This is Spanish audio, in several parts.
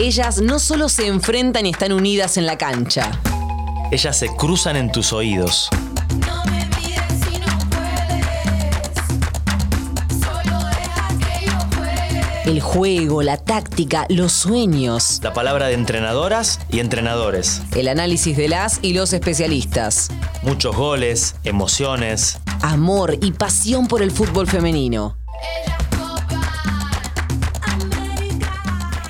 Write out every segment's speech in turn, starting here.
Ellas no solo se enfrentan y están unidas en la cancha. Ellas se cruzan en tus oídos. El juego, la táctica, los sueños. La palabra de entrenadoras y entrenadores. El análisis de las y los especialistas. Muchos goles, emociones. Amor y pasión por el fútbol femenino.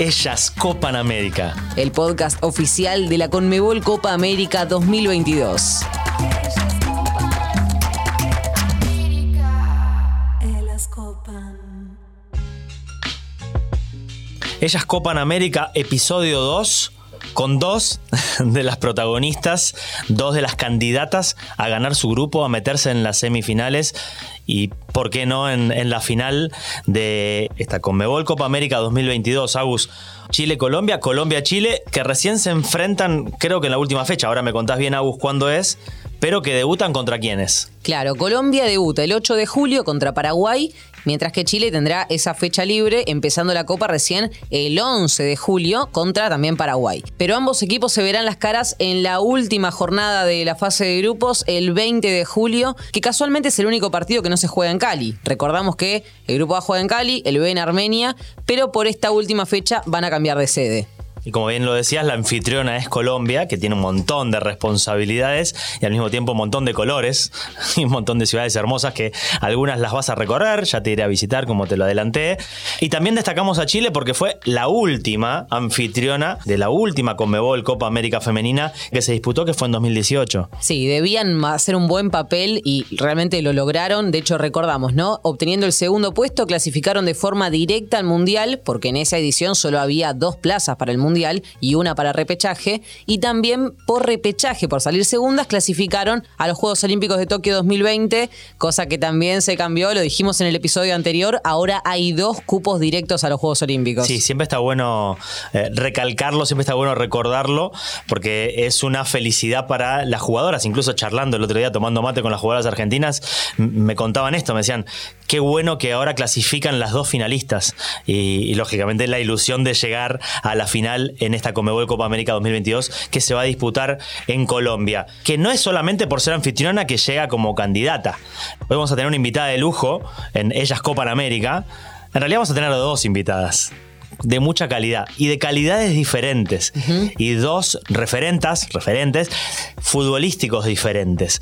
Ellas Copan América. El podcast oficial de la Conmebol Copa América 2022. Ellas Copan América, episodio 2, con dos de las protagonistas, dos de las candidatas a ganar su grupo, a meterse en las semifinales y, ¿por qué no?, en, la final de esta Conmebol Copa América 2022. Agus, Chile-Colombia, Colombia-Chile, que recién se enfrentan, creo que en la última fecha. Ahora me contás bien, Agus, cuándo es, pero que debutan contra quiénes. Claro, Colombia debuta el 8 de julio contra Paraguay mientras que Chile tendrá esa fecha libre empezando la Copa recién el 11 de julio contra también Paraguay. Pero ambos equipos se verán las caras en la última jornada de la fase de grupos el 20 de julio, que casualmente es el único partido que no se juega en Cali. Recordamos que el grupo A juega en Cali, el B en Armenia, pero por esta última fecha van a cambiar de sede. Y como bien lo decías, la anfitriona es Colombia, que tiene un montón de responsabilidades y al mismo tiempo un montón de colores y un montón de ciudades hermosas que algunas las vas a recorrer, ya te iré a visitar como te lo adelanté. Y también destacamos a Chile porque fue la última anfitriona de la última Conmebol Copa América Femenina que se disputó, que fue en 2018. Sí, debían hacer un buen papel y realmente lo lograron. De hecho, recordamos, ¿no? Obteniendo el segundo puesto, clasificaron de forma directa al Mundial, porque en esa edición solo había dos plazas para el Mundial Y una para repechaje. Y también por repechaje, por salir segundas, clasificaron a los Juegos Olímpicos de Tokio 2020, cosa que también se cambió, lo dijimos en el episodio anterior, ahora hay dos cupos directos a los Juegos Olímpicos. Sí, siempre está bueno eh, recalcarlo, siempre está bueno recordarlo, porque es una felicidad para las jugadoras, incluso charlando el otro día, tomando mate con las jugadoras argentinas, me contaban esto, me decían, qué bueno que ahora clasifican las dos finalistas y lógicamente la ilusión de llegar a la final en esta Comebol Copa América 2022 que se va a disputar en Colombia. Que no es solamente por ser anfitriona que llega como candidata. Hoy vamos a tener una invitada de lujo en Ellas Copa América. En realidad vamos a tener dos invitadas de mucha calidad y de calidades diferentes y dos referentas, referentes futbolísticos diferentes.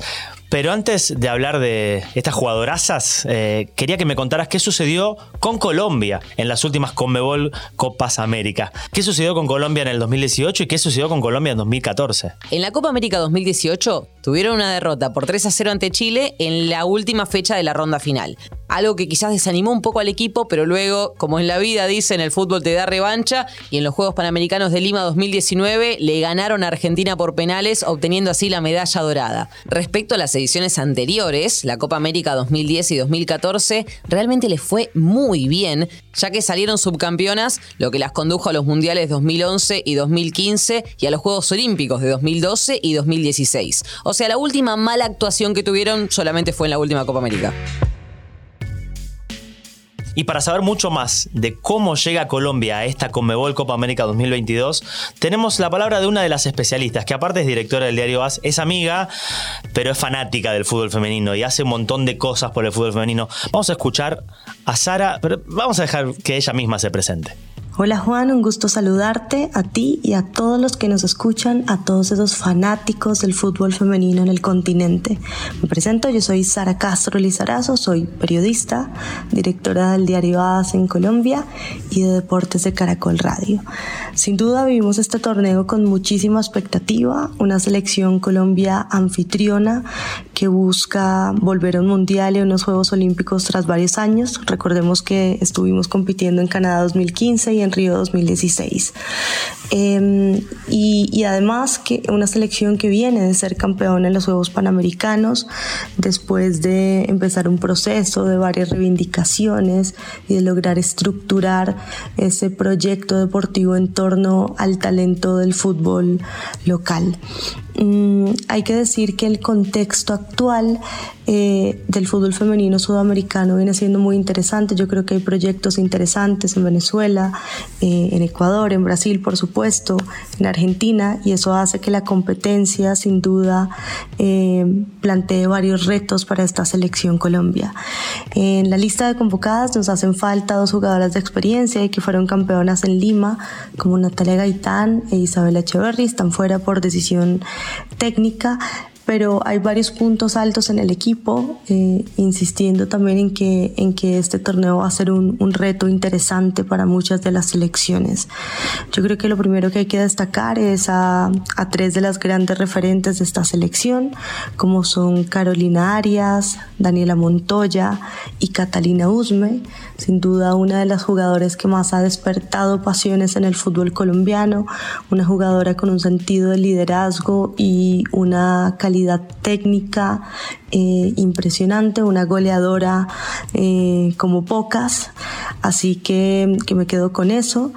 Pero antes de hablar de estas jugadorazas, eh, quería que me contaras qué sucedió con Colombia en las últimas Conmebol Copas América. ¿Qué sucedió con Colombia en el 2018 y qué sucedió con Colombia en 2014? En la Copa América 2018 tuvieron una derrota por 3 a 0 ante Chile en la última fecha de la ronda final. Algo que quizás desanimó un poco al equipo, pero luego, como en la vida dicen, el fútbol te da revancha y en los Juegos Panamericanos de Lima 2019 le ganaron a Argentina por penales, obteniendo así la medalla dorada. Respecto a las ediciones anteriores, la Copa América 2010 y 2014, realmente les fue muy bien, ya que salieron subcampeonas, lo que las condujo a los Mundiales 2011 y 2015 y a los Juegos Olímpicos de 2012 y 2016. O sea, la última mala actuación que tuvieron solamente fue en la última Copa América. Y para saber mucho más de cómo llega Colombia a esta Conmebol Copa América 2022, tenemos la palabra de una de las especialistas, que aparte es directora del diario AS, es amiga, pero es fanática del fútbol femenino y hace un montón de cosas por el fútbol femenino. Vamos a escuchar a Sara, pero vamos a dejar que ella misma se presente. Hola Juan, un gusto saludarte a ti y a todos los que nos escuchan, a todos esos fanáticos del fútbol femenino en el continente. Me presento, yo soy Sara Castro Lizarazo, soy periodista, directora del diario AS en Colombia y de Deportes de Caracol Radio. Sin duda vivimos este torneo con muchísima expectativa, una selección Colombia anfitriona que busca volver a un mundial y a unos Juegos Olímpicos tras varios años. Recordemos que estuvimos compitiendo en Canadá 2015 y en Río 2016. Em, y, además que una selección que viene de ser campeón en los Juegos Panamericanos, después de empezar un proceso de varias reivindicaciones y de lograr estructurar ese proyecto deportivo en torno al talento del fútbol local. Mm, hay que decir que el contexto actual eh, del fútbol femenino sudamericano viene siendo muy interesante. Yo creo que hay proyectos interesantes en Venezuela, eh, en Ecuador, en Brasil, por supuesto, en Argentina, y eso hace que la competencia, sin duda, eh, plantee varios retos para esta selección Colombia. En la lista de convocadas nos hacen falta dos jugadoras de experiencia y que fueron campeonas en Lima, como Natalia Gaitán e Isabel Echeverry, están fuera por decisión técnica pero hay varios puntos altos en el equipo, eh, insistiendo también en que, en que este torneo va a ser un, un, reto interesante para muchas de las selecciones. Yo creo que lo primero que hay que destacar es a, a tres de las grandes referentes de esta selección, como son Carolina Arias, Daniela Montoya y Catalina Usme, sin duda una de las jugadoras que más ha despertado pasiones en el fútbol colombiano, una jugadora con un sentido de liderazgo y una calidad técnica eh, impresionante, una goleadora eh, como pocas, así que, que, me quedo con eso.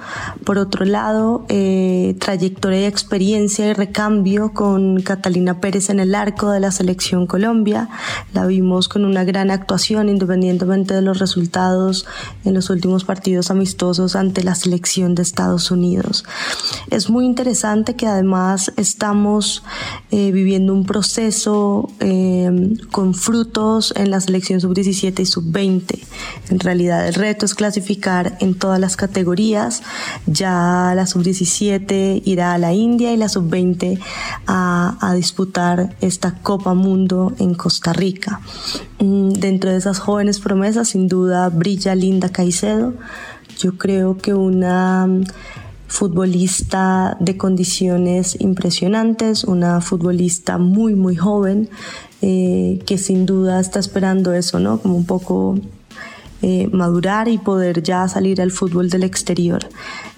Por otro lado, eh, trayectoria y experiencia y recambio con Catalina Pérez en el arco de la selección Colombia. La vimos con una gran actuación independientemente de los resultados en los últimos partidos amistosos ante la selección de Estados Unidos. Es muy interesante que además estamos viviendo un proceso con frutos en la selección sub-17 y sub-20. En realidad el reto es clasificar en todas las categorías. Ya la sub-17 irá a la India y la sub-20 a, a disputar esta Copa Mundo en Costa Rica. Mm, dentro de esas jóvenes promesas, sin duda, brilla Linda Caicedo. Yo creo que una futbolista de condiciones impresionantes, una futbolista muy, muy joven, eh, que sin duda está esperando eso, ¿no? Como un poco eh, madurar y poder ya salir al fútbol del exterior.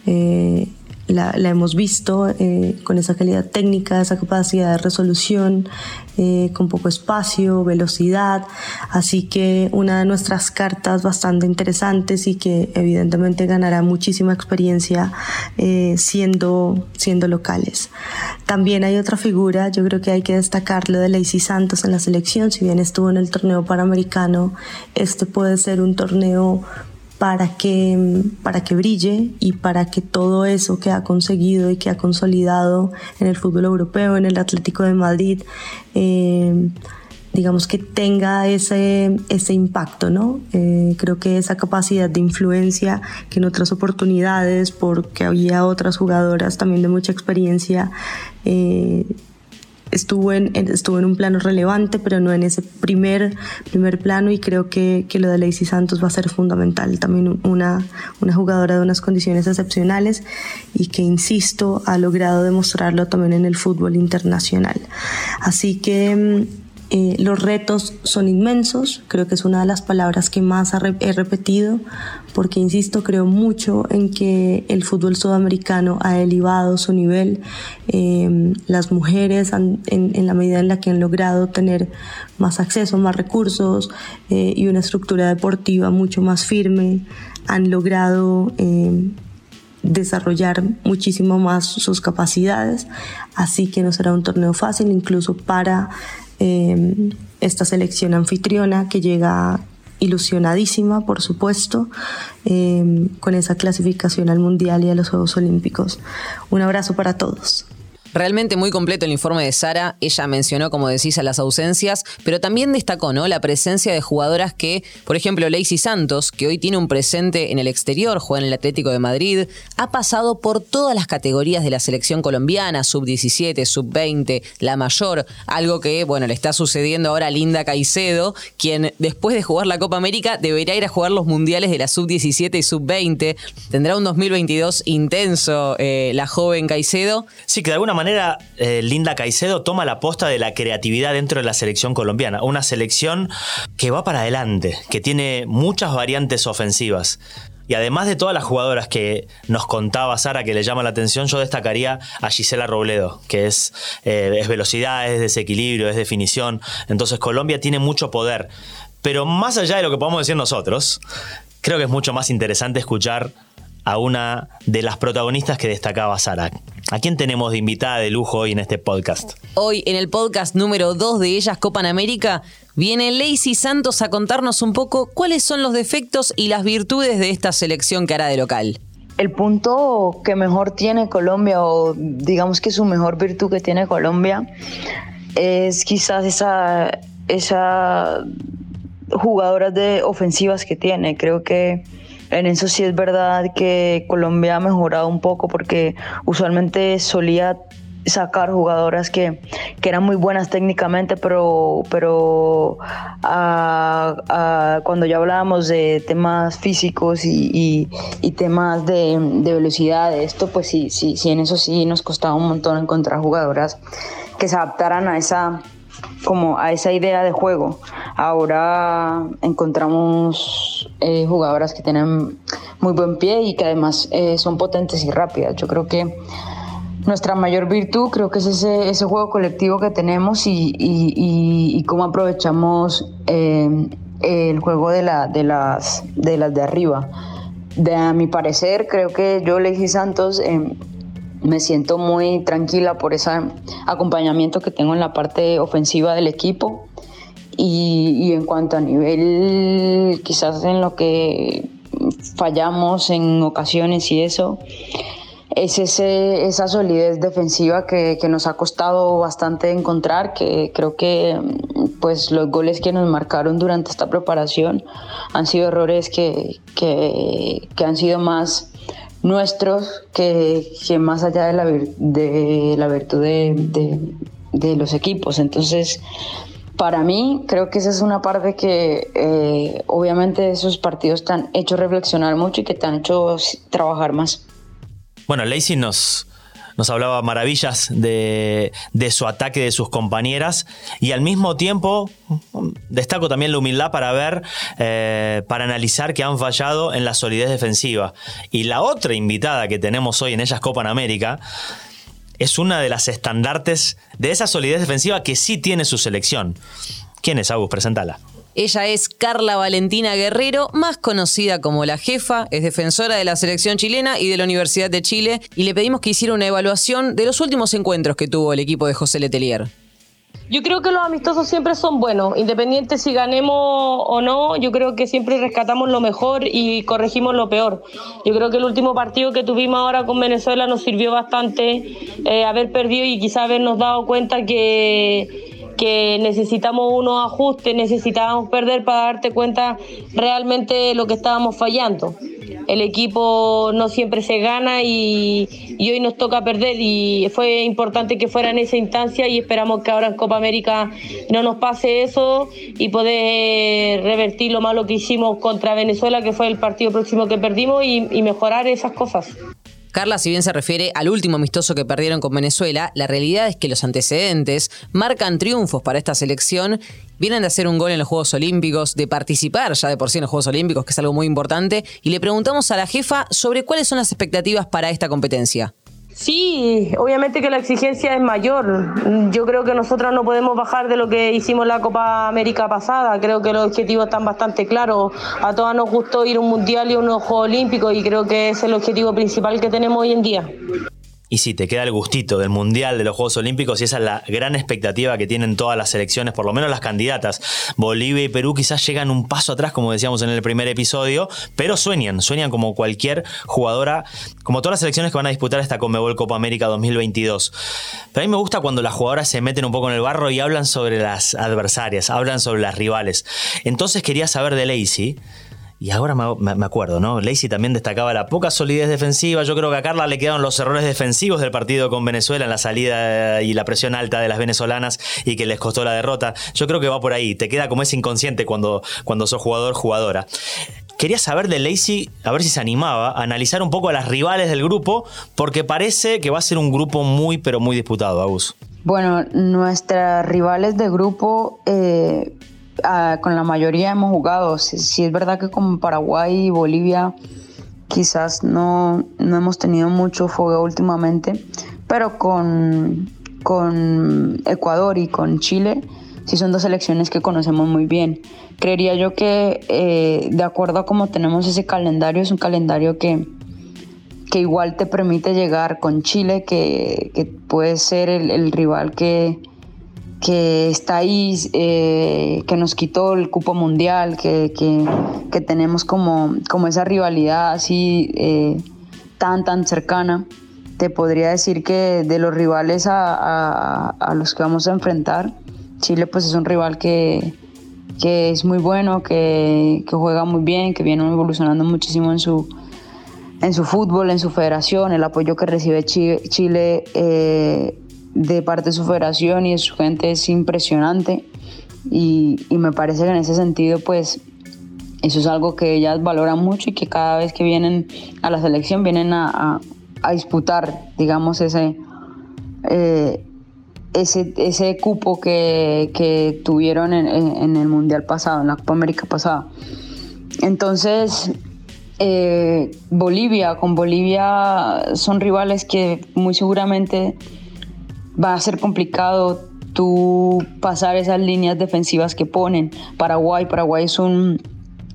Eh, la, hemos visto eh, con esa calidad técnica, esa capacidad de resolución, eh, con poco espacio, velocidad. Así que una de nuestras cartas bastante interesantes y que evidentemente ganará muchísima experiencia eh, siendo, siendo locales. También hay otra figura, yo creo que hay que destacarlo de Lacey Santos en la selección, si bien estuvo en el torneo panamericano, este puede ser un torneo para que, para que brille y para que todo eso que ha conseguido y que ha consolidado en el fútbol europeo, en el Atlético de Madrid, eh, digamos que tenga ese, ese impacto, ¿no? Eh, creo que esa capacidad de influencia que en otras oportunidades, porque había otras jugadoras también de mucha experiencia, eh, estuvo en, estuvo en un plano relevante, pero no en ese primer, primer plano y creo que, que lo de Lacey Santos va a ser fundamental. También una, una jugadora de unas condiciones excepcionales y que, insisto, ha logrado demostrarlo también en el fútbol internacional. Así que mm, eh, los retos son inmensos, creo que es una de las palabras que más he repetido, porque insisto, creo mucho en que el fútbol sudamericano ha elevado su nivel. Eh, las mujeres, en, la medida en la que han logrado tener más acceso, más recursos eh, y una estructura deportiva mucho más firme, han logrado desarrollar muchísimo más sus capacidades, así que no será un torneo fácil incluso para Em, esta selección anfitriona que llega ilusionadísima, por supuesto, em, con esa clasificación al Mundial y a los Juegos Olímpicos. Un abrazo para todos. Realmente muy completo el informe de Sara. Ella mencionó, como decís, a las ausencias, pero también destacó ¿no? la presencia de jugadoras que, por ejemplo, Lacey Santos, que hoy tiene un presente en el exterior, juega en el Atlético de Madrid, ha pasado por todas las categorías de la selección colombiana, sub-17, sub-20, la mayor, algo que, bueno, le está sucediendo ahora a Linda Caicedo, quien después de jugar la Copa América debería ir a jugar los mundiales de la sub-17 y sub-20. Tendrá un 2022 intenso eh, la joven Caicedo. Sí, que de alguna manera manera, eh, Linda Caicedo toma la posta de la creatividad dentro de la selección colombiana. Una selección que va para adelante, que tiene muchas variantes ofensivas. Y además de todas las jugadoras que nos contaba Sara que le llama la atención, yo destacaría a Gisela Robledo, que es, eh, es velocidad, es desequilibrio, es definición. Entonces Colombia tiene mucho poder. Pero más allá de lo que podemos decir nosotros, creo que es mucho más interesante escuchar a una de las protagonistas que destacaba Sara. ¿A quién tenemos de invitada de lujo hoy en este podcast? Hoy en el podcast número 2 de ellas Copan América viene Lacey Santos a contarnos un poco cuáles son los defectos y las virtudes de esta selección que hará de local. El punto que mejor tiene Colombia o digamos que su mejor virtud que tiene Colombia es quizás esa, esa jugadoras de ofensivas que tiene. Creo que en eso sí es verdad que Colombia ha mejorado un poco porque usualmente solía sacar jugadoras que, eran muy buenas técnicamente, pero, pero cuando ya hablábamos de temas físicos y, temas de, de, velocidad, esto, pues sí, sí, sí, en eso sí nos costaba un montón encontrar jugadoras que se adaptaran a esa como a esa idea de juego. Ahora encontramos eh, jugadoras que tienen muy buen pie y que además eh, son potentes y rápidas. Yo creo que nuestra mayor virtud creo que es ese, juego colectivo que tenemos y, cómo aprovechamos eh, el juego de, las, de las de arriba. De, a mi parecer, creo que yo, Lexi Santos, me siento muy tranquila por ese acompañamiento que tengo en la parte ofensiva del equipo. Y, en cuanto a nivel, quizás en lo que fallamos en ocasiones y eso, es ese, esa solidez defensiva que, nos ha costado bastante encontrar, que creo que pues los goles que nos marcaron durante esta preparación han sido errores que, que, que han sido más nuestros que, que más allá de la, de la virtud de, de, los equipos. Entonces, para mí, creo que esa es una parte que eh, obviamente esos partidos te han hecho reflexionar mucho y que te han hecho trabajar más. Bueno, Lacey nos, nos hablaba maravillas de, su ataque de sus compañeras y al mismo tiempo destaco también la humildad para ver, eh, para analizar que han fallado en la solidez defensiva. Y la otra invitada que tenemos hoy en ellas Copa América es una de las estandartes de esa solidez defensiva que sí tiene su selección. ¿Quién es, Agus? Presentala. Ella es Carla Valentina Guerrero, más conocida como la jefa, es defensora de la selección chilena y de la Universidad de Chile, y le pedimos que hiciera una evaluación de los últimos encuentros que tuvo el equipo de José Letelier. Yo creo que los amistosos siempre son buenos, independiente si ganemos o no, yo creo que siempre rescatamos lo mejor y corregimos lo peor. Yo creo que el último partido que tuvimos ahora con Venezuela nos sirvió bastante eh, haber perdido y quizá habernos dado cuenta que que necesitamos unos ajustes, necesitábamos perder para darte cuenta realmente lo que estábamos fallando. El equipo no siempre se gana y, hoy nos toca perder y fue importante que fuera en esa instancia y esperamos que ahora en Copa América no nos pase eso y poder revertir lo malo que hicimos contra Venezuela, que fue el partido próximo que perdimos y mejorar esas cosas. Carla, si bien se refiere al último amistoso que perdieron con Venezuela, la realidad es que los antecedentes marcan triunfos para esta selección. Vienen de hacer un gol en los Juegos Olímpicos, de participar ya de por sí en los Juegos Olímpicos, que es algo muy importante, y le preguntamos a la jefa sobre cuáles son las expectativas para esta competencia. Sí, obviamente que la exigencia es mayor. Yo creo que nosotros no podemos bajar de lo que hicimos la Copa América pasada. Creo que los objetivos están bastante claros. A todas nos gustó ir a un mundial y a unos Juegos Olímpicos y creo que es el objetivo principal que tenemos hoy en día. Y sí, te queda el gustito del Mundial, de los Juegos Olímpicos, y esa es la gran expectativa que tienen todas las selecciones, por lo menos las candidatas. Bolivia y Perú quizás llegan un paso atrás, como decíamos en el primer episodio, pero sueñan, sueñan como cualquier jugadora, como todas las selecciones que van a disputar esta Conmebol Copa América 2022. Pero a mí me gusta cuando las jugadoras se meten un poco en el barro y hablan sobre las adversarias, hablan sobre las rivales. Entonces quería saber de Lacey y ahora me, acuerdo, ¿no? Lacey también destacaba la poca solidez defensiva. Yo creo que a Carla le quedaron los errores defensivos del partido con Venezuela en la salida y la presión alta de las venezolanas y que les costó la derrota. Yo creo que va por ahí. Te queda como ese inconsciente cuando, cuando sos jugador, jugadora. Quería saber de Lacey, a ver si se animaba, a analizar un poco a las rivales del grupo, porque parece que va a ser un grupo muy, pero muy disputado, Agus. Bueno, nuestras rivales de grupo eh, Ah, con la mayoría hemos jugado. Si, es verdad que con Paraguay y Bolivia quizás no, no hemos tenido mucho fuego últimamente, pero con, con Ecuador y con Chile sí son dos selecciones que conocemos muy bien. Creería yo que eh, de acuerdo a cómo tenemos ese calendario, es un calendario que, que igual te permite llegar con Chile, que, puede ser el, rival que, que está ahí, eh, que nos quitó el cupo mundial, que, tenemos como, como esa rivalidad así eh, tan, tan cercana. Te podría decir que de los rivales a, a, los que vamos a enfrentar, Chile pues es un rival que, que es muy bueno, que, que, juega muy bien, que viene evolucionando muchísimo en su, en su fútbol, en su federación, el apoyo que recibe Chile eh, de parte de su federación y de su gente es impresionante y, y, me parece que en ese sentido pues eso es algo que ellas valoran mucho y que cada vez que vienen a la selección vienen a, a, disputar digamos ese, eh, ese, ese cupo que, que tuvieron en, en, el Mundial pasado, en la Copa América pasada. Entonces, eh, Bolivia, con Bolivia son rivales que muy seguramente va a ser complicado tú pasar esas líneas defensivas que ponen. Paraguay, Paraguay es un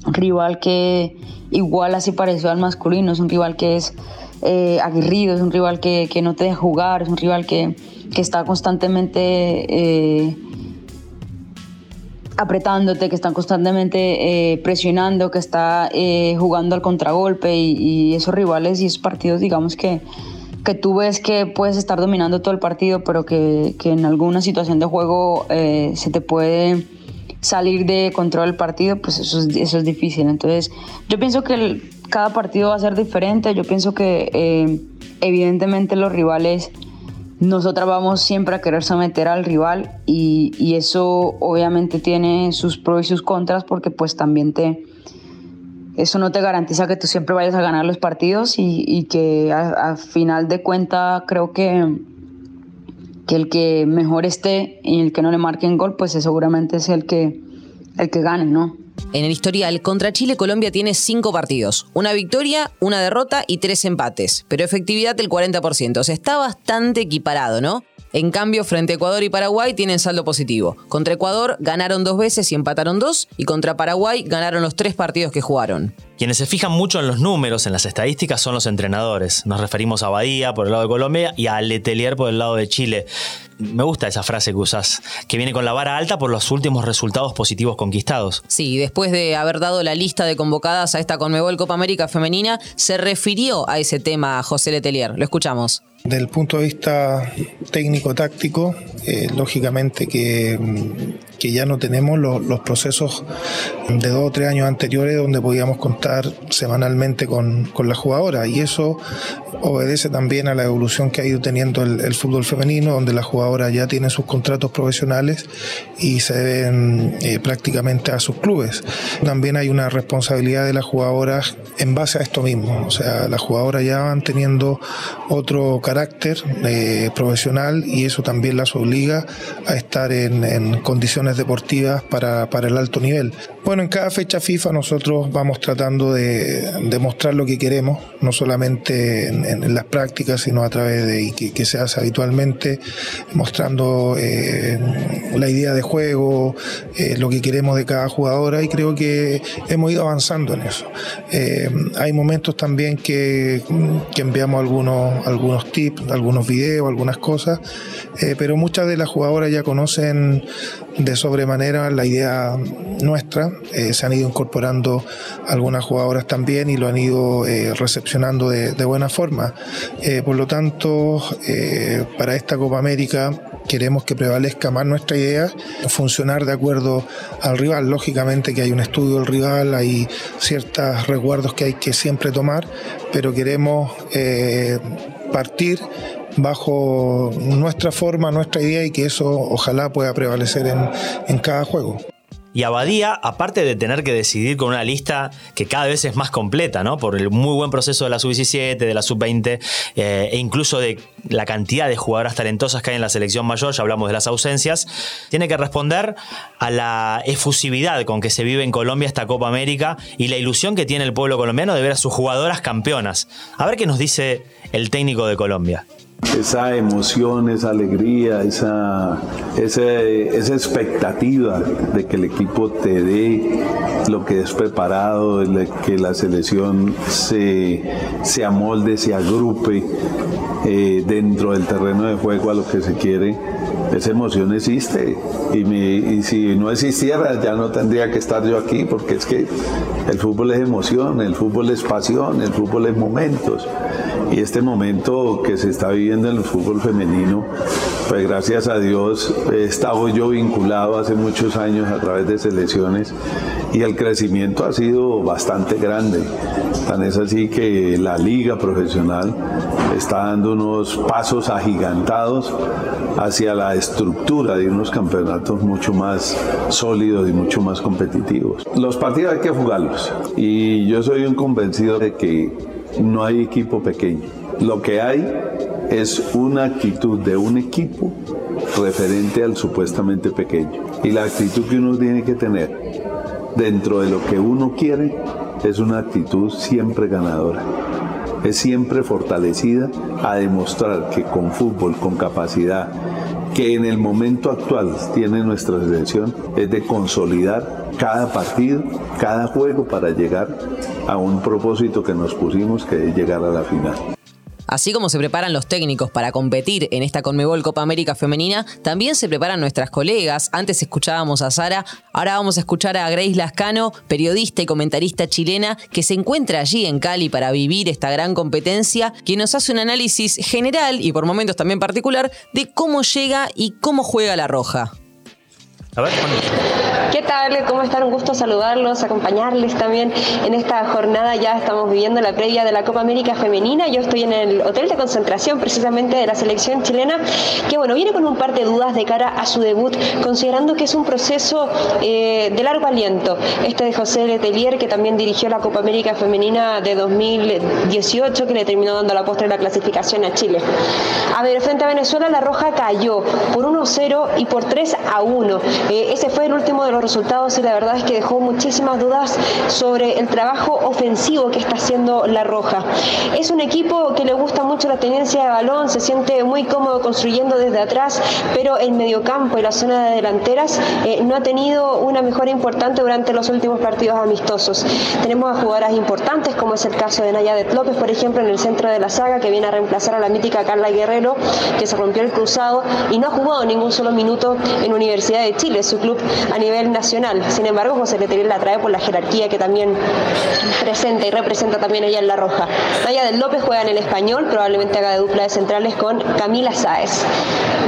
rival que igual así pareció al masculino, es un rival que es eh, aguerrido, es un rival que, que, no te deja jugar, es un rival que, que está constantemente... Eh, apretándote, que están constantemente eh, presionando, que está jugando al contragolpe y, esos rivales y esos partidos, digamos que, que tú ves que puedes estar dominando todo el partido, pero que, que en alguna situación de juego eh, se te puede salir de control el partido, pues eso es, eso es difícil. Entonces, yo pienso que cada partido va a ser diferente, yo pienso que evidentemente los rivales nosotras vamos siempre a querer someter al rival y, eso obviamente tiene sus pros y sus contras porque pues también te eso no te garantiza que tú siempre vayas a ganar los partidos y, que al final de cuenta creo que, que el que mejor esté y el que no le marquen gol pues seguramente es el que el que gane, ¿no? En el historial, contra Chile, Colombia tiene cinco partidos. Una victoria, una derrota y tres empates. Pero efectividad del 40%. O sea, está bastante equiparado, ¿no? En cambio, frente a Ecuador y Paraguay tienen saldo positivo. Contra Ecuador ganaron dos veces y empataron dos, y contra Paraguay ganaron los tres partidos que jugaron. Quienes se fijan mucho en los números, en las estadísticas, son los entrenadores. Nos referimos a Badía por el lado de Colombia y a Letelier por el lado de Chile. Me gusta esa frase que usás, que viene con la vara alta por los últimos resultados positivos conquistados. Sí, después de haber dado la lista de convocadas a esta Conmebol Copa América Femenina, se refirió a ese tema José Letelier. Lo escuchamos. Del punto de vista técnico-táctico, eh, lógicamente que, que, ya no tenemos los, procesos de dos o tres años anteriores donde podíamos contar semanalmente con, con la jugadora y eso obedece también a la evolución que ha ido teniendo el, fútbol femenino, donde la jugadora ya tiene sus contratos profesionales y se deben eh, prácticamente a sus clubes. También hay una responsabilidad de las jugadoras en base a esto mismo, o sea, las jugadoras ya van teniendo otro carácter eh, profesional y eso también las obliga a estar en, condiciones deportivas para, el alto nivel. Bueno, en cada fecha FIFA nosotros vamos tratando de, demostrar lo que queremos, no solamente en, las prácticas, sino a través de que, se hace habitualmente, mostrando eh, la idea de juego, eh, lo que queremos de cada jugadora y creo que hemos ido avanzando en eso. hay momentos también que, que enviamos algunos, algunos tips algunos videos, algunas cosas, eh, pero muchas de las jugadoras ya conocen de sobremanera la idea nuestra, eh, se han ido incorporando algunas jugadoras también y lo han ido eh, recepcionando de, buena forma. por lo tanto, para esta Copa América queremos que prevalezca más nuestra idea, funcionar de acuerdo al rival. Lógicamente que hay un estudio del rival, hay ciertos resguardos que hay que siempre tomar, pero queremos partir bajo nuestra forma, nuestra idea y que eso ojalá pueda prevalecer en, en cada juego. Y Abadía, aparte de tener que decidir con una lista que cada vez es más completa, ¿no? Por el muy buen proceso de la sub-17, de la sub-20 eh, e incluso de la cantidad de jugadoras talentosas que hay en la selección mayor, ya hablamos de las ausencias, tiene que responder a la efusividad con que se vive en Colombia esta Copa América y la ilusión que tiene el pueblo colombiano de ver a sus jugadoras campeonas. A ver qué nos dice el técnico de Colombia. esa emoción, esa alegría, esa, esa, expectativa de que el equipo te dé lo que es preparado, que la selección se, se amolde, se agrupe eh, dentro del terreno de juego a lo que se quiere esa emoción existe y, si no existiera ya no tendría que estar yo aquí porque es que el fútbol es emoción, el fútbol es pasión, el fútbol es momentos y este momento que se está viviendo en el fútbol femenino, pues gracias a Dios he estado yo vinculado hace muchos años a través de selecciones y el crecimiento ha sido bastante grande. Tan es así que la liga profesional está dando unos pasos agigantados hacia la estructura de unos campeonatos mucho más sólidos y mucho más competitivos. Los partidos hay que jugarlos y yo soy un convencido de que no hay equipo pequeño. Lo que hay es una actitud de un equipo referente al supuestamente pequeño. Y la actitud que uno tiene que tener dentro de lo que uno quiere es una actitud siempre ganadora es siempre fortalecida a demostrar que con fútbol, con capacidad, que en el momento actual tiene nuestra selección, es de consolidar cada partido, cada juego para llegar a un propósito que nos pusimos, que es llegar a la final. Así como se preparan los técnicos para competir en esta Conmebol Copa América Femenina, también se preparan nuestras colegas. Antes escuchábamos a Sara, ahora vamos a escuchar a Grace Lascano, periodista y comentarista chilena, que se encuentra allí en Cali para vivir esta gran competencia, quien nos hace un análisis general y por momentos también particular de cómo llega y cómo juega la Roja. A ver, ¿Qué tal? ¿Cómo están? Un gusto saludarlos, acompañarles también en esta jornada. Ya estamos viviendo la previa de la Copa América Femenina. Yo estoy en el hotel de concentración precisamente de la selección chilena, que bueno, viene con un par de dudas de cara a su debut, considerando que es un proceso eh, de largo aliento. Este de José Letelier, que también dirigió la Copa América Femenina de 2018, que le terminó dando la postre de la clasificación a Chile. A ver, frente a Venezuela, la Roja cayó por 1-0 y por 3 a 1. Eh, ese fue el último de los resultados y la verdad es que dejó muchísimas dudas sobre el trabajo ofensivo que está haciendo La Roja. Es un equipo que le gusta mucho la tenencia de balón, se siente muy cómodo construyendo desde atrás, pero el mediocampo y la zona de delanteras eh, no ha tenido una mejora importante durante los últimos partidos amistosos. Tenemos a jugadoras importantes, como es el caso de Nayadet López, por ejemplo, en el centro de la saga, que viene a reemplazar a la mítica Carla Guerrero, que se rompió el cruzado y no ha jugado ningún solo minuto en Universidad de Chile, su club a nivel nacional. Sin embargo, José Letelier la trae por la jerarquía que también presenta y representa también ella en La Roja. Naya del López juega en el español, probablemente haga de dupla de centrales con Camila Sáez.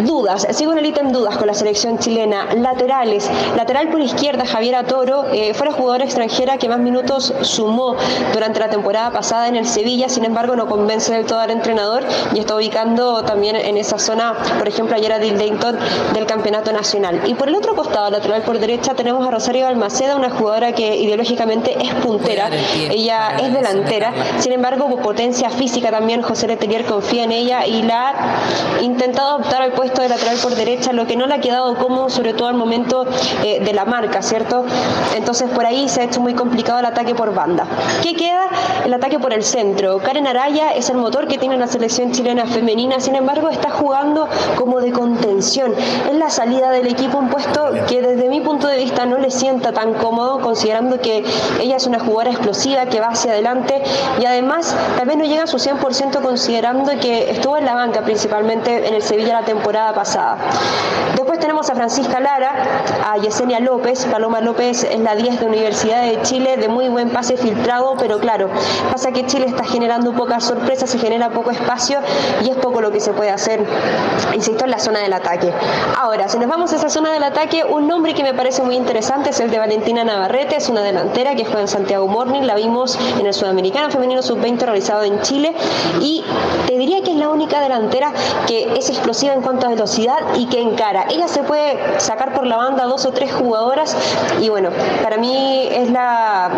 Dudas, sigo en el ítem dudas con la selección chilena. Laterales, lateral por izquierda Javiera Toro, eh, fue la jugadora extranjera que más minutos sumó durante la temporada pasada en el Sevilla, sin embargo no convence del todo al entrenador y está ubicando también en esa zona, por ejemplo, ayer a Dayton del campeonato nacional. Y por el otro costado, lateral por derecha, tenemos a Rosario Almaceda, una jugadora que ideológicamente es puntera, ella es delantera, sin embargo por potencia física también José Letelier confía en ella y la ha intentado optar al puesto de lateral por derecha, lo que no le ha quedado cómodo, sobre todo al momento eh, de la marca, ¿cierto? Entonces por ahí se ha hecho muy complicado el ataque por banda. ¿Qué queda? El ataque por el centro. Karen Araya es el motor que tiene la selección chilena femenina, sin embargo está jugando como de contención. Es la salida del equipo un puesto que desde mi punto de vista no le sienta tan cómodo, considerando que ella es una jugadora explosiva que va hacia adelante y además vez no llega a su 100% considerando que estuvo en la banca principalmente en el Sevilla la temporada pasada. Después tenemos a Francisca Lara, a Yesenia López, Paloma López es la 10 de Universidad de Chile, de muy buen pase filtrado, pero claro, pasa que Chile está generando pocas sorpresas, se genera poco espacio y es poco lo que se puede hacer, insisto, en la zona del ataque. Ahora, si nos vamos a esa zona del ataque, un nombre que me parece muy interesante es el de Valentina Navarrete, es una delantera que juega en Santiago Morning, la vimos en el Sudamericano Femenino Sub-20 realizado en Chile y te diría que es la única delantera que es explosiva en cuanto a velocidad y que encara. Ella se puede sacar por la banda dos o tres jugadoras y bueno, para mí es, la,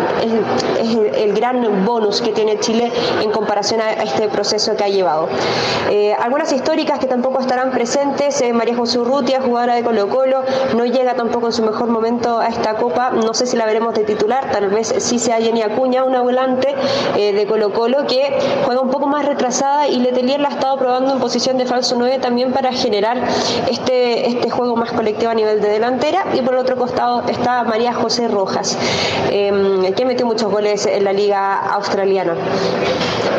el, gran bonus que tiene Chile en comparación a este proceso que ha llevado. Eh, algunas históricas que tampoco estarán presentes, eh, María José Urrutia, jugadora de Colo Colo, no llega tampoco en su mejor momento a esta copa. No sé si la veremos de titular, tal vez sí sea Jenny Acuña, una volante eh, de Colo Colo que juega un poco más retrasada y Letelier la ha estado probando en posición de falso 9 también para generar este, este juego más colectivo a nivel de delantera. Y por el otro costado está María José Rojas, em, que metió muchos goles en la liga australiana.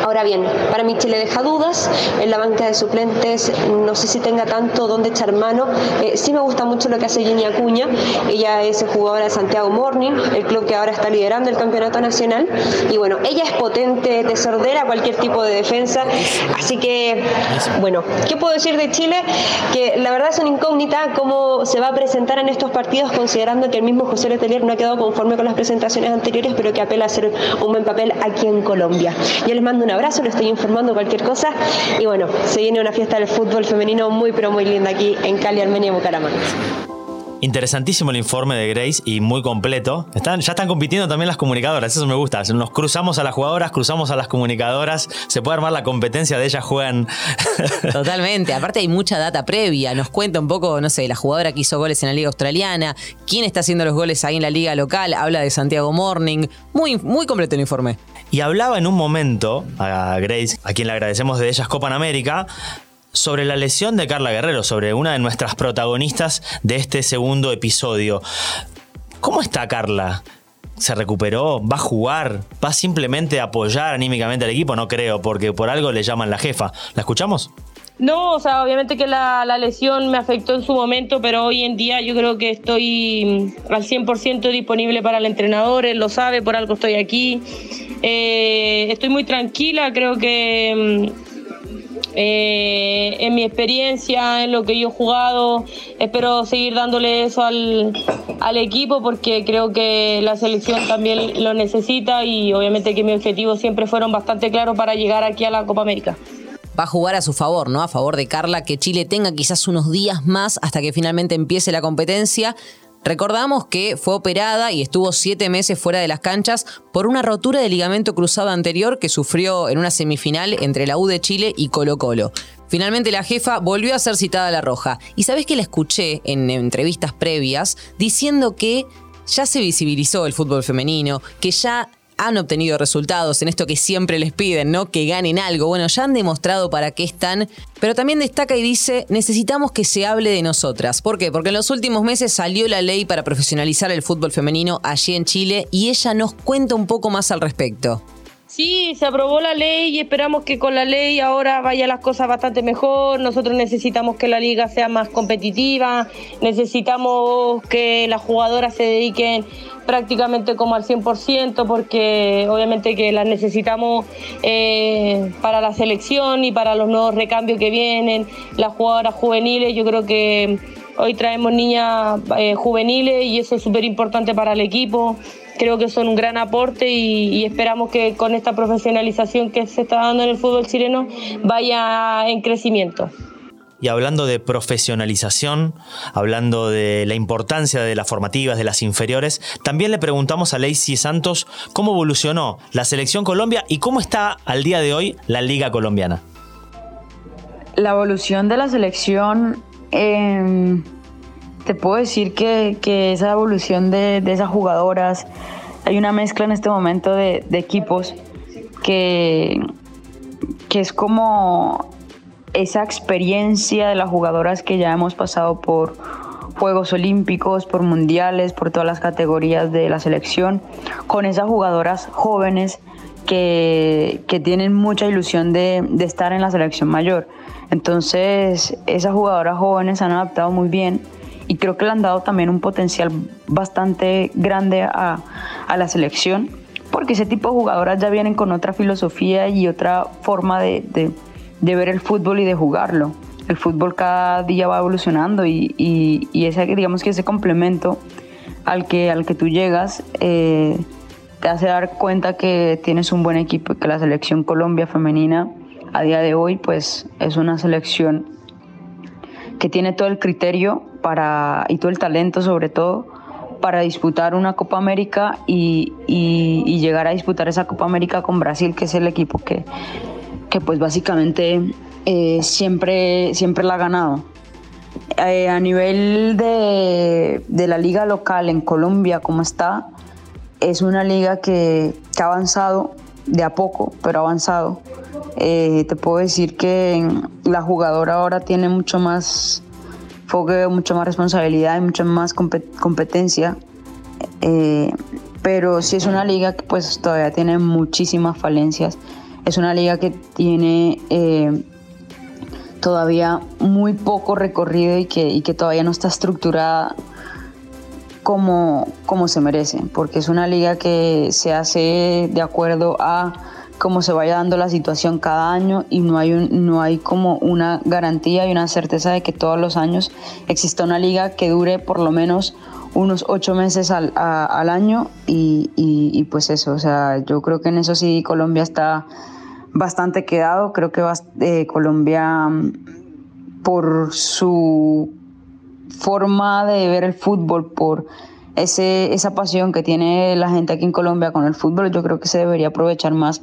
Ahora bien, para mí Chile deja dudas. En la banca de suplentes no sé si tenga tanto donde echar mano. Eh, sí me gusta mucho lo que hace Jenny Acuña. Ella es jugadora de Santiago Morning, el club que ahora está liderando el campeonato nacional. Y bueno, ella es potente, desordera cualquier tipo de defensa. Así que, bueno, ¿qué puedo decir de Chile? Que la verdad es una incógnita cómo se va a presentar en estos partidos, considerando que el mismo José Letelier no ha quedado conforme con las presentaciones anteriores, pero que apela a hacer un buen papel aquí en Colombia. Yo les mando un abrazo, lo estoy informando cualquier cosa. Y bueno, se viene una fiesta del fútbol femenino muy, pero muy linda aquí en Cali, Armenia y Bucaramanga. Interesantísimo el informe de Grace y muy completo. Están, ya están compitiendo también las comunicadoras, eso me gusta. Nos cruzamos a las jugadoras, cruzamos a las comunicadoras. Se puede armar la competencia de ellas juegan. Totalmente. Aparte hay mucha data previa. Nos cuenta un poco, no sé, la jugadora que hizo goles en la liga australiana, quién está haciendo los goles ahí en la liga local. Habla de Santiago Morning. Muy, muy completo el informe. Y hablaba en un momento a Grace, a quien le agradecemos de ellas Copa en América, sobre la lesión de Carla Guerrero, sobre una de nuestras protagonistas de este segundo episodio. ¿Cómo está Carla? ¿Se recuperó? ¿Va a jugar? ¿Va simplemente a apoyar anímicamente al equipo? No creo, porque por algo le llaman la jefa. ¿La escuchamos? No, o sea, obviamente que la, lesión me afectó en su momento, pero hoy en día yo creo que estoy mm, al 100% disponible para el entrenador, él lo sabe, por algo estoy aquí. Eh, estoy muy tranquila, creo que mm, eh, en mi experiencia, en lo que yo he jugado. Espero seguir dándole eso al, al, equipo porque creo que la selección también lo necesita y obviamente que mis objetivos siempre fueron bastante claros para llegar aquí a la Copa América va a jugar a su favor, ¿no? A favor de Carla, que Chile tenga quizás unos días más hasta que finalmente empiece la competencia. Recordamos que fue operada y estuvo siete meses fuera de las canchas por una rotura de ligamento cruzado anterior que sufrió en una semifinal entre la U de Chile y Colo Colo. Finalmente la jefa volvió a ser citada a la roja. Y sabés que la escuché en entrevistas previas diciendo que ya se visibilizó el fútbol femenino, que ya han obtenido resultados en esto que siempre les piden, ¿no? Que ganen algo. Bueno, ya han demostrado para qué están, pero también destaca y dice, necesitamos que se hable de nosotras. ¿Por qué? Porque en los últimos meses salió la ley para profesionalizar el fútbol femenino allí en Chile y ella nos cuenta un poco más al respecto. Sí, se aprobó la ley y esperamos que con la ley ahora vayan las cosas bastante mejor. Nosotros necesitamos que la liga sea más competitiva, necesitamos que las jugadoras se dediquen prácticamente como al 100% porque obviamente que las necesitamos eh, para la selección y para los nuevos recambios que vienen, las jugadoras juveniles, yo creo que hoy traemos niñas eh, juveniles y eso es súper importante para el equipo creo que son un gran aporte y, esperamos que con esta profesionalización que se está dando en el fútbol chileno vaya en crecimiento. Y hablando de profesionalización, hablando de la importancia de las formativas, de las inferiores, también le preguntamos a Lacey Santos cómo evolucionó la selección Colombia y cómo está al día de hoy la liga colombiana. La evolución de la selección eh, te puedo decir que, esa evolución de, esas jugadoras, hay una mezcla en este momento de, equipos que, que es como esa experiencia de las jugadoras que ya hemos pasado por Juegos Olímpicos, por Mundiales, por todas las categorías de la selección, con esas jugadoras jóvenes que, tienen mucha ilusión de, estar en la selección mayor. Entonces, esas jugadoras jóvenes han adaptado muy bien y creo que le han dado también un potencial bastante grande a, la selección, porque ese tipo de jugadoras ya vienen con otra filosofía y otra forma de, ver el fútbol y de jugarlo. El fútbol cada día va evolucionando y, y, ese, digamos que ese complemento al que, al que tú llegas eh, te hace dar cuenta que tienes un buen equipo y que la selección Colombia femenina a día de hoy pues es una selección que tiene todo el criterio para, y todo el talento sobre todo para disputar una Copa América y, llegar a disputar esa Copa América con Brasil, que es el equipo que, que pues básicamente eh, siempre, siempre la ha ganado. Eh, a nivel de, de, la liga local en Colombia, como está, es una liga que, que ha avanzado de a poco, pero avanzado. Eh, te puedo decir que la jugadora ahora tiene mucho más fogueo, mucha más responsabilidad y mucha más competencia. Eh, pero sí es una liga que pues todavía tiene muchísimas falencias. Es una liga que tiene eh, todavía muy poco recorrido y que, y que todavía no está estructurada como, como se merece, porque es una liga que se hace de acuerdo a cómo se vaya dando la situación cada año y no hay, no hay como una garantía y una certeza de que todos los años exista una liga que dure por lo menos unos ocho meses al, al año y, y, pues eso, o sea, yo creo que en eso sí Colombia está bastante quedado, creo que eh, Colombia por su forma de ver el fútbol, por ese, esa pasión que tiene la gente aquí en Colombia con el fútbol, yo creo que se debería aprovechar más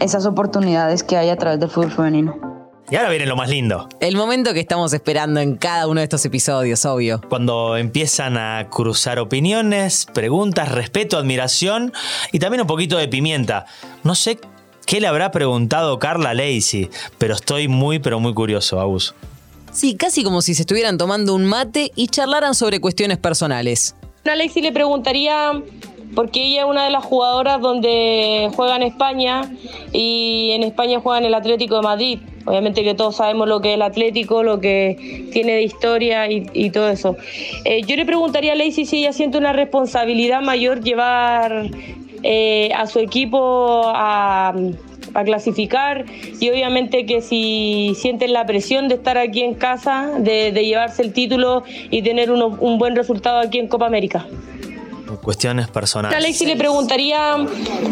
esas oportunidades que hay a través del fútbol femenino. Y ahora viene lo más lindo. El momento que estamos esperando en cada uno de estos episodios, obvio. Cuando empiezan a cruzar opiniones, preguntas, respeto, admiración y también un poquito de pimienta. No sé qué le habrá preguntado Carla Lacey, pero estoy muy, pero muy curioso, Agus. Sí, casi como si se estuvieran tomando un mate y charlaran sobre cuestiones personales. A Lacey le preguntaría porque ella es una de las jugadoras donde juega en España y en España juega en el Atlético de Madrid. Obviamente que todos sabemos lo que es el Atlético, lo que tiene de historia y, todo eso. Eh, yo le preguntaría a Lacey si ella siente una responsabilidad mayor llevar eh, a su equipo a, clasificar y obviamente que si sienten la presión de estar aquí en casa, de, llevarse el título y tener un buen resultado aquí en Copa América cuestiones personales. Alexi le preguntaría,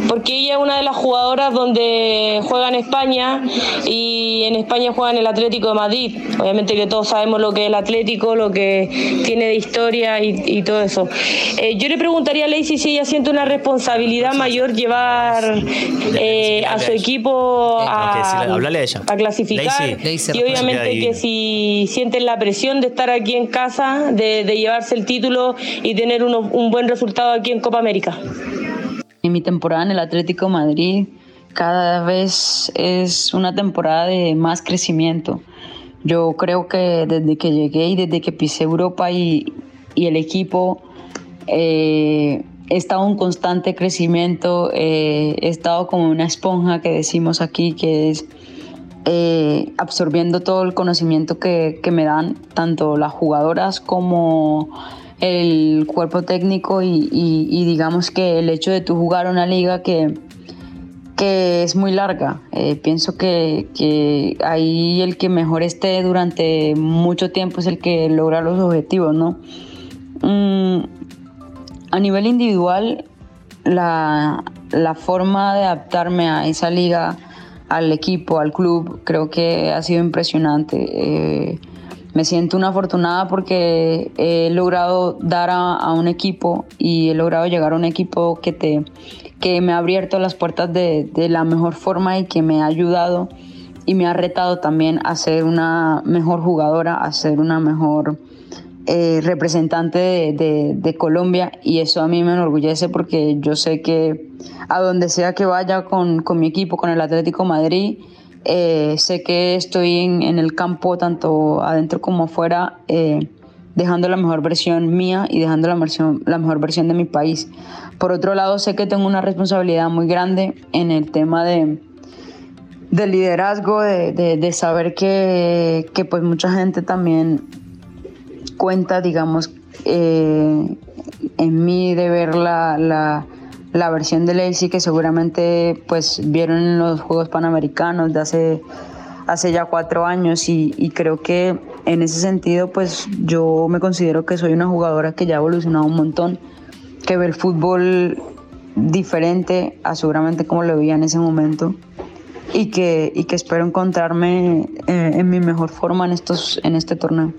porque ella es una de las jugadoras donde juega en España y en España juega en el Atlético de Madrid. Obviamente que todos sabemos lo que es el Atlético, lo que tiene de historia y, todo eso. Eh, yo le preguntaría a Lacey si ella siente una responsabilidad mayor llevar eh, a su equipo a, a clasificar y obviamente que si sienten la presión de estar aquí en casa, de, llevarse el título y tener un buen resultado aquí en Copa América. En mi temporada en el Atlético Madrid cada vez es una temporada de más crecimiento. Yo creo que desde que llegué y desde que pisé Europa y, y el equipo eh, he estado en constante crecimiento, eh, he estado como una esponja que decimos aquí, que es eh, absorbiendo todo el conocimiento que, que me dan tanto las jugadoras como el cuerpo técnico y, digamos que el hecho de tú jugar una liga que, que es muy larga. Eh, pienso que, ahí el que mejor esté durante mucho tiempo es el que logra los objetivos, ¿no? Mm, a nivel individual, la, forma de adaptarme a esa liga, al equipo, al club, creo que ha sido impresionante. Eh, me siento una afortunada porque he logrado dar a, un equipo y he logrado llegar a un equipo que, te, que me ha abierto las puertas de, la mejor forma y que me ha ayudado y me ha retado también a ser una mejor jugadora, a ser una mejor eh, representante de, Colombia. Y eso a mí me enorgullece porque yo sé que a donde sea que vaya con, con mi equipo, con el Atlético Madrid, eh, sé que estoy en, el campo, tanto adentro como afuera, eh, dejando la mejor versión mía y dejando la, versión, la mejor versión de mi país. Por otro lado, sé que tengo una responsabilidad muy grande en el tema de, liderazgo, de, saber que, pues mucha gente también cuenta, digamos, eh, en mí de ver la la versión de Lacey que seguramente pues vieron en los Juegos Panamericanos de hace, hace ya cuatro años y, creo que en ese sentido pues yo me considero que soy una jugadora que ya ha evolucionado un montón, que ve el fútbol diferente a seguramente como lo veía en ese momento y que, y que espero encontrarme eh, en mi mejor forma en, estos, en este torneo.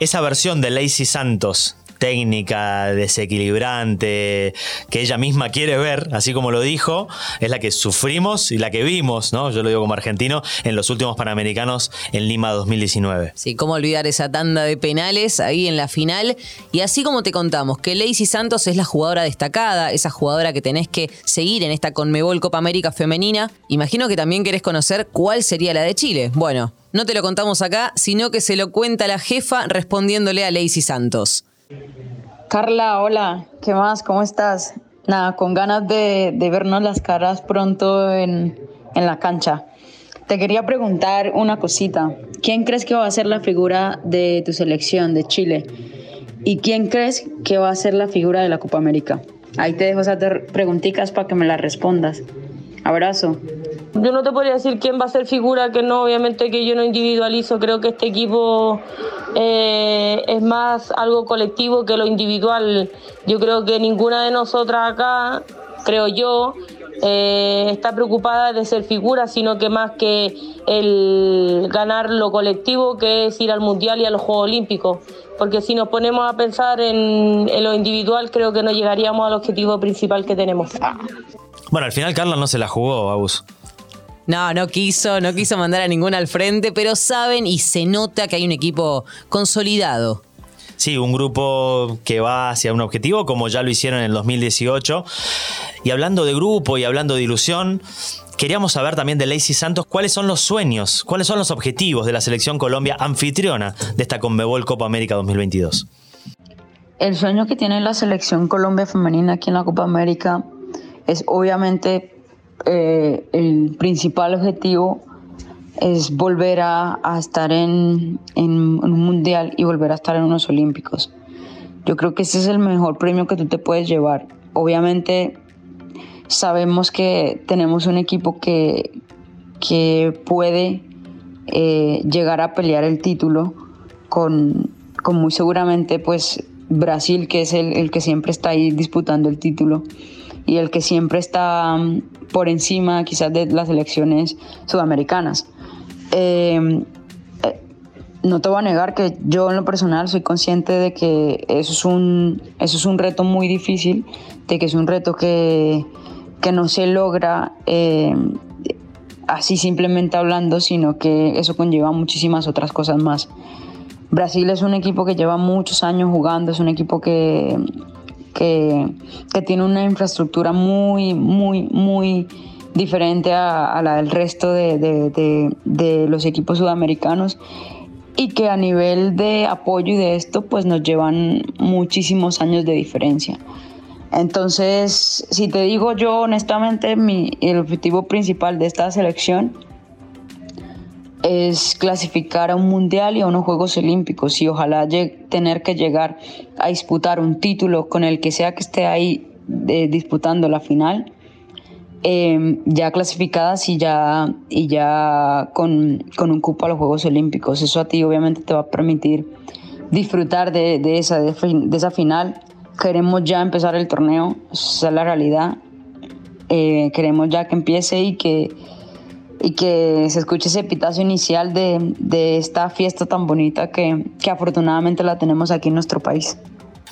Esa versión de Lacey Santos técnica, desequilibrante, que ella misma quiere ver, así como lo dijo, es la que sufrimos y la que vimos, ¿no? Yo lo digo como argentino, en los últimos Panamericanos en Lima 2019. Sí, cómo olvidar esa tanda de penales ahí en la final. Y así como te contamos que Lacey Santos es la jugadora destacada, esa jugadora que tenés que seguir en esta Conmebol Copa América femenina, imagino que también querés conocer cuál sería la de Chile. Bueno, no te lo contamos acá, sino que se lo cuenta la jefa respondiéndole a Lacey Santos. Carla, hola, ¿qué más? ¿Cómo estás? Nada, con ganas de, vernos las caras pronto en, en la cancha. Te quería preguntar una cosita. ¿Quién crees que va a ser la figura de tu selección de Chile? ¿Y quién crees que va a ser la figura de la Copa América? Ahí te dejo esas preguntitas para que me las respondas. Abrazo. Yo no te podría decir quién va a ser figura, que no, obviamente que yo no individualizo, creo que este equipo eh, es más algo colectivo que lo individual. Yo creo que ninguna de nosotras acá, creo yo, eh, está preocupada de ser figura, sino que más que el ganar lo colectivo, que es ir al Mundial y a los Juegos Olímpicos. Porque si nos ponemos a pensar en, en lo individual, creo que no llegaríamos al objetivo principal que tenemos. Bueno, al final Carla no se la jugó, Agus. No, no quiso, no quiso mandar a ninguna al frente, pero saben y se nota que hay un equipo consolidado. Sí, un grupo que va hacia un objetivo, como ya lo hicieron en el 2018. Y hablando de grupo y hablando de ilusión, queríamos saber también de Lacey Santos cuáles son los sueños, cuáles son los objetivos de la selección Colombia anfitriona de esta Conmebol Copa América 2022. El sueño que tiene la selección Colombia femenina aquí en la Copa América es obviamente eh, el principal objetivo es volver a, estar en, un mundial y volver a estar en unos olímpicos. Yo creo que ese es el mejor premio que tú te puedes llevar. Obviamente sabemos que tenemos un equipo que, que puede eh, llegar a pelear el título con, con, muy seguramente pues Brasil, que es el, el que siempre está ahí disputando el título y el que siempre está mm, por encima quizás de las elecciones sudamericanas. Em, eh, no te voy a negar que yo en lo personal soy consciente de que eso es un, eso es un reto muy difícil, de que es un reto que, que no se logra em, así simplemente hablando, sino que eso conlleva muchísimas otras cosas más. Brasil es un equipo que lleva muchos años jugando, es un equipo que, que, tiene una infraestructura muy, muy, muy diferente a, la del resto de, los equipos sudamericanos y que a nivel de apoyo y de esto pues nos llevan muchísimos años de diferencia. Entonces, si te digo yo honestamente, mi, el objetivo principal de esta selección es clasificar a un mundial y a unos Juegos Olímpicos y ojalá tener que llegar a disputar un título con el que sea que esté ahí eh, disputando la final, em, ya clasificadas y ya, y ya con, un cupo a los Juegos Olímpicos. Eso a ti obviamente te va a permitir disfrutar de, esa, de, esa final. Queremos ya empezar el torneo, esa es la realidad. Eh, queremos ya que empiece y que y que se escuche ese epitacio inicial de, esta fiesta tan bonita que, que afortunadamente la tenemos aquí en nuestro país.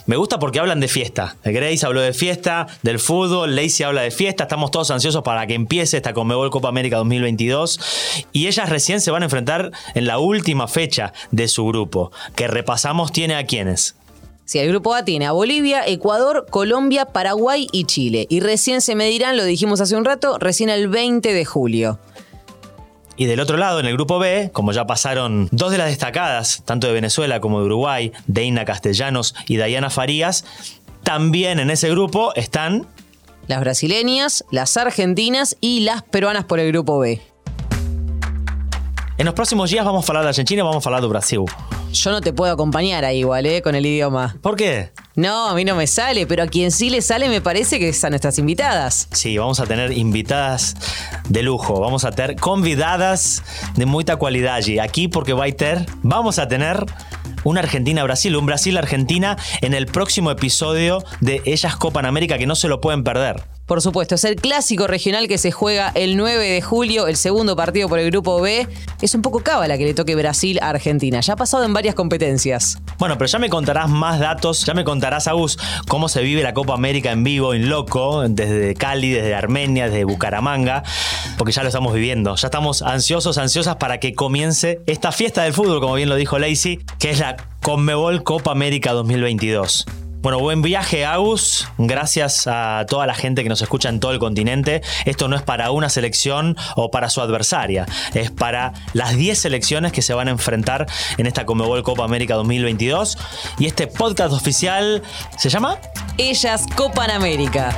Me gusta porque hablan de fiesta. Grace habló de fiesta, del fútbol, Lacey habla de fiesta. Estamos todos ansiosos para que empiece esta Conmebol Copa América 2022. Y ellas recién se van a enfrentar en la última fecha de su grupo, que repasamos tiene a quienes. Sí, el grupo A tiene a Bolivia, Ecuador, Colombia, Paraguay y Chile. Y recién se medirán, lo dijimos hace un rato, recién el 20 de julio. Y del otro lado, en el grupo B, como ya pasaron dos de las destacadas, tanto de Venezuela como de Uruguay, Deina Castellanos y Dayana Farías, también en ese grupo están... Las brasileñas, las argentinas y las peruanas por el grupo B. En los próximos días vamos a hablar de Argentina y vamos a hablar de Brasil. Yo no te puedo acompañar ahí igual, ¿eh? Con el idioma. ¿Por qué? No, a mí no me sale, pero a quien sí le sale me parece que es a nuestras invitadas. Sí, vamos a tener invitadas de lujo. Vamos a tener convidadas de mucha cualidad allí. Aquí porque va a tener, vamos a tener una Argentina-Brasil, un Brasil-Argentina en el próximo episodio de Ellas Copa América que no se lo pueden perder. Por supuesto, es el clásico regional que se juega el 9 de julio, el segundo partido por el grupo B. Es un poco cábala que le toque Brasil a Argentina. Ya ha pasado en varias competencias. Bueno, pero ya me contarás más datos, ya me contarás, Agus, cómo se vive la Copa América en vivo, en loco, desde Cali, desde Armenia, desde Bucaramanga, porque ya lo estamos viviendo. Ya estamos ansiosos, ansiosas para que comience esta fiesta del fútbol, como bien lo dijo Lacey, que es la Conmebol Copa América 2022. Bueno, buen viaje, Agus. Gracias a toda la gente que nos escucha en todo el continente. Esto no es para una selección o para su adversaria, es para las 10 selecciones que se van a enfrentar en esta Comebol Copa América 2022. Y este podcast oficial se llama Ellas Copan América.